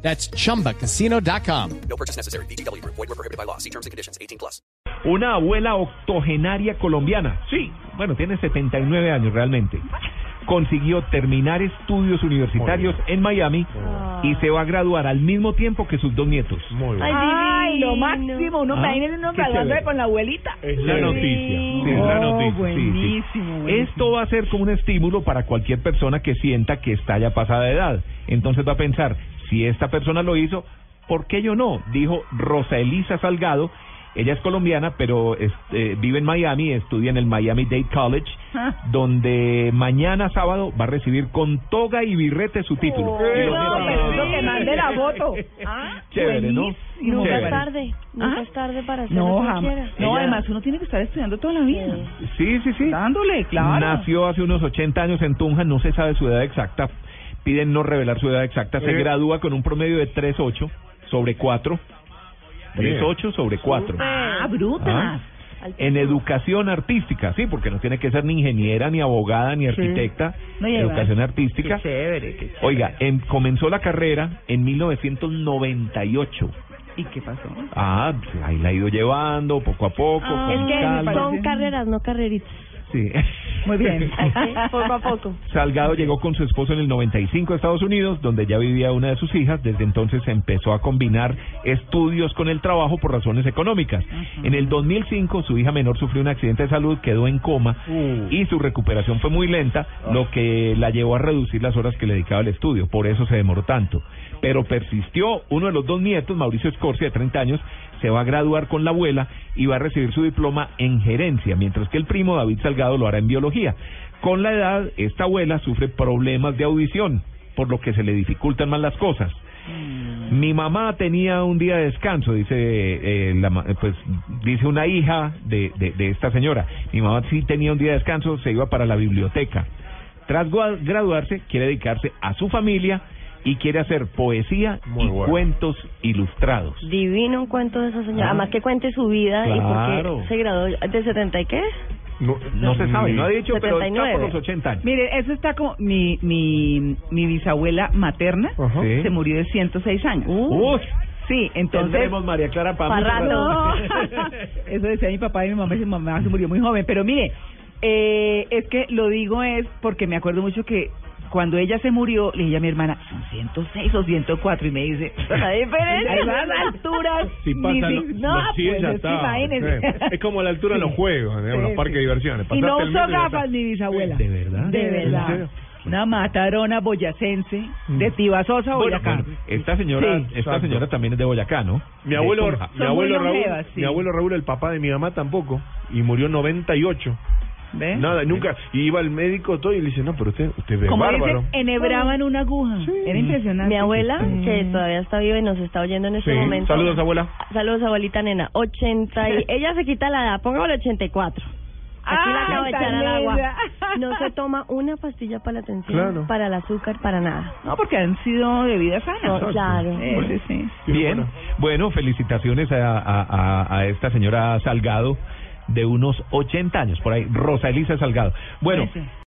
That's chumbacasino.com. No purchase necessary. BGW. Void were prohibited by law. See terms and conditions. 18 plus. Una abuela octogenaria colombiana. Sí, bueno, tiene 79 años realmente. Consiguió terminar estudios universitarios en Miami y se va a graduar al mismo tiempo que sus dos nietos. Muy bien. Ay, lo máximo. Uno Ah, imagínese uno graduándose con la abuelita. Es la noticia. Sí, es la Oh, noticia. sí, sí. buenísimo, buenísimo. Esto va a ser como un estímulo para cualquier persona que sienta que está ya pasada de edad. Entonces va a pensar, si esta persona lo hizo, ¿por qué yo no? Dijo Rosa Elisa Salgado. Ella es colombiana, pero es- eh, vive en Miami, estudia en el Miami Dade College, Ah. donde mañana sábado va a recibir con toga y birrete su título. Oh, Y no, pero eso que mande la foto. Ah, Chévere, ¿no? Nunca Chévere. es tarde, nunca ¿Ah? es tarde para hacer No, lo que jamás. quiera. No, Ella- además uno tiene que estar estudiando toda la vida. Sí, sí, sí. Dándole, claro. Nació hace unos 80 años en Tunja, no se sabe su edad exacta. Piden no revelar su edad exacta. Se Eh. gradúa con un promedio de 3.8 sobre 4. 3.8 sobre 4. Ah, bruta. En educación artística, sí, porque no tiene que ser ni ingeniera, ni abogada, ni arquitecta. No, educación artística. Qué chévere, qué chévere. Oiga, em- comenzó la carrera en 1998. ¿Y qué pasó? Ah, ahí la ha ido llevando poco a poco. Ah, Es con que calma. son carreras, no carreritas. Sí. Muy bien. Así, poco a poco. Salgado llegó con su esposo en el 95 a Estados Unidos, donde ya vivía una de sus hijas. Desde entonces empezó a combinar estudios con el trabajo por razones económicas. En el 2005 su hija menor sufrió un accidente de salud, quedó en coma Uh. y su recuperación fue muy lenta, lo que la llevó a reducir las horas que le dedicaba al estudio. Por eso se demoró tanto. Pero persistió. Uno de los dos nietos, Mauricio Escorcia, de 30 años, se va a graduar con la abuela y va a recibir su diploma en gerencia, mientras que el primo David Salgado lo hará en biología. Con la edad, esta abuela sufre problemas de audición, por lo que se le dificultan más las cosas. Mi mamá tenía un día de descanso, dice eh, la pues dice una hija de, de, de esta señora. Mi mamá sí tenía un día de descanso, se iba para la biblioteca. Tras graduarse, quiere dedicarse a su familia y quiere hacer poesía Muy y bueno. cuentos ilustrados. Divino un cuento de esa señora. Ah. Además que cuente su vida y Claro. por qué se graduó de 70 y qué. No, no se sabe, no ha dicho, pero está 79. por los 80 años. Mire, eso está como mi, mi, mi bisabuela materna Ajá. Sí. se murió de 106 años. Uy, Sí, entonces... tendremos María Clara para. No, eso decía mi papá y mi mamá, y mi mamá se murió muy joven. Pero mire, eh, es que lo digo es porque me acuerdo mucho que cuando ella se murió, le dije a mi hermana, son 106 o 104, y me dice, La diferencia. a esas alturas, Si pasa, lo- no, los 100 pues ya es que está. imagínese. Sí. Es como la altura de los Sí. juegos, digamos, Sí, los parques sí. de diversiones. Y no usó gafas mi bisabuela. ¿De verdad? De ¿En verdad. Una matarona boyacense de Tibasosa, Bueno, Boyacá. bueno, esta señora, Sí. esta Exacto. señora también es de Boyacá, ¿no? Mi abuelo, mi abuelo Raúl, longevas, sí. mi abuelo Raúl, el papá de mi mamá tampoco, y murió en 98. ¿Ve? Nada, nunca, y iba al médico todo y le dice, no, pero usted, usted es Como bárbaro. dicen, enhebraban una aguja. Era impresionante. Mi abuela, Sí. que todavía está viva y nos está oyendo en este Sí. momento. Saludos, abuela. Saludos, abuelita nena. 80 y... Ella se quita la edad, póngale 84. Aquí la Ay, acabo de echar al agua. No se toma una pastilla para la tensión, Claro. para el azúcar, para nada. No, porque han sido de vida sana. No, claro. Eh, sí, sí. Bien, bueno, felicitaciones a, a, a, a esta señora Salgado de unos 80 años, por ahí, Rosa Elisa Salgado. Bueno.